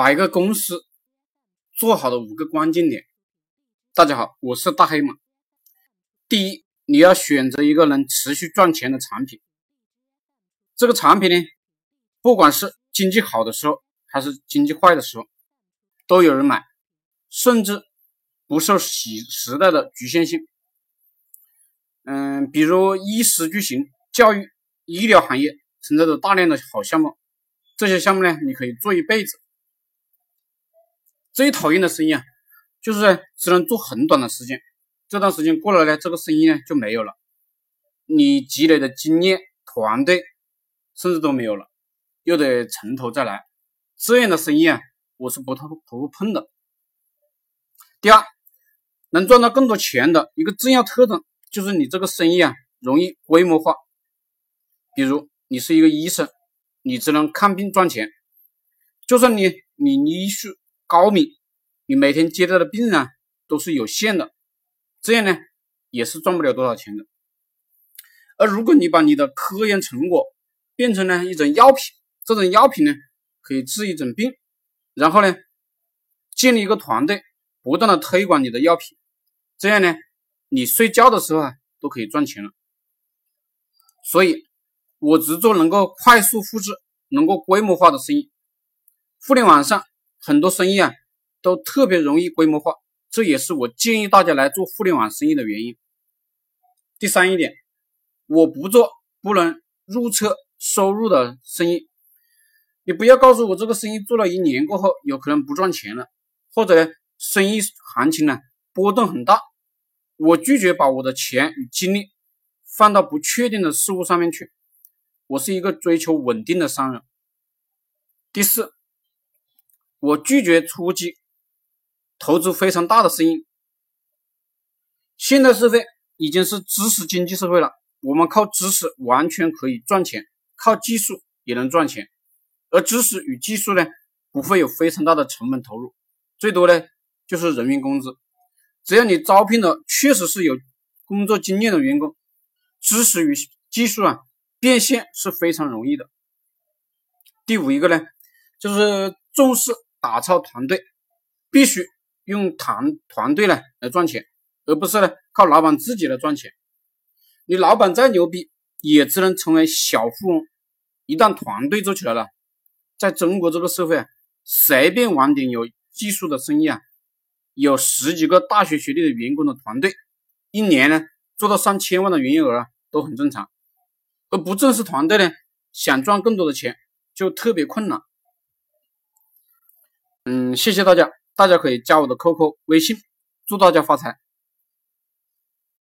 把一个公司做好的五个关键点。大家好，我是大黑马。第一，你要选择一个能持续赚钱的产品。这个产品呢，不管是经济好的时候，还是经济坏的时候，都有人买，甚至不受时时代的局限性。嗯，比如衣食住行、教育、医疗行业存在着大量的好项目，这些项目呢，你可以做一辈子。最讨厌的生意啊，就是只能做很短的时间，这段时间过了呢，这个生意呢就没有了，你积累的经验、团队甚至都没有了，又得从头再来。这样的生意啊，我是不碰不碰的。第二，能赚到更多钱的一个重要特征，就是你这个生意啊容易规模化。比如你是一个医生，你只能看病赚钱，就算你你医术。高明，你每天接待的病人都是有限的，这样呢也是赚不了多少钱的。而如果你把你的科研成果变成了一种药品，这种药品呢可以治一种病，然后呢建立一个团队，不断的推广你的药品，这样呢你睡觉的时候啊都可以赚钱了。所以，我只做能够快速复制、能够规模化的生意。互联网上。很多生意啊，都特别容易规模化，这也是我建议大家来做互联网生意的原因。第三一点，我不做不能入册收入的生意。你不要告诉我这个生意做了一年过后有可能不赚钱了，或者生意行情呢波动很大，我拒绝把我的钱与精力放到不确定的事物上面去。我是一个追求稳定的商人。第四。我拒绝初级投资非常大的生意。现代社会已经是知识经济社会了，我们靠知识完全可以赚钱，靠技术也能赚钱。而知识与技术呢，不会有非常大的成本投入，最多呢就是人员工资。只要你招聘的确实是有工作经验的员工，知识与技术啊变现是非常容易的。第五一个呢，就是重视。打造团队必须用团团队呢来赚钱，而不是呢靠老板自己来赚钱。你老板再牛逼，也只能成为小富翁。一旦团队做起来了，在中国这个社会啊，随便玩点有技术的生意啊，有十几个大学学历的员工的团队，一年呢做到上千万的营业额啊，都很正常。而不重视团队呢，想赚更多的钱就特别困难。嗯，谢谢大家，大家可以加我的 QQ 微信，祝大家发财。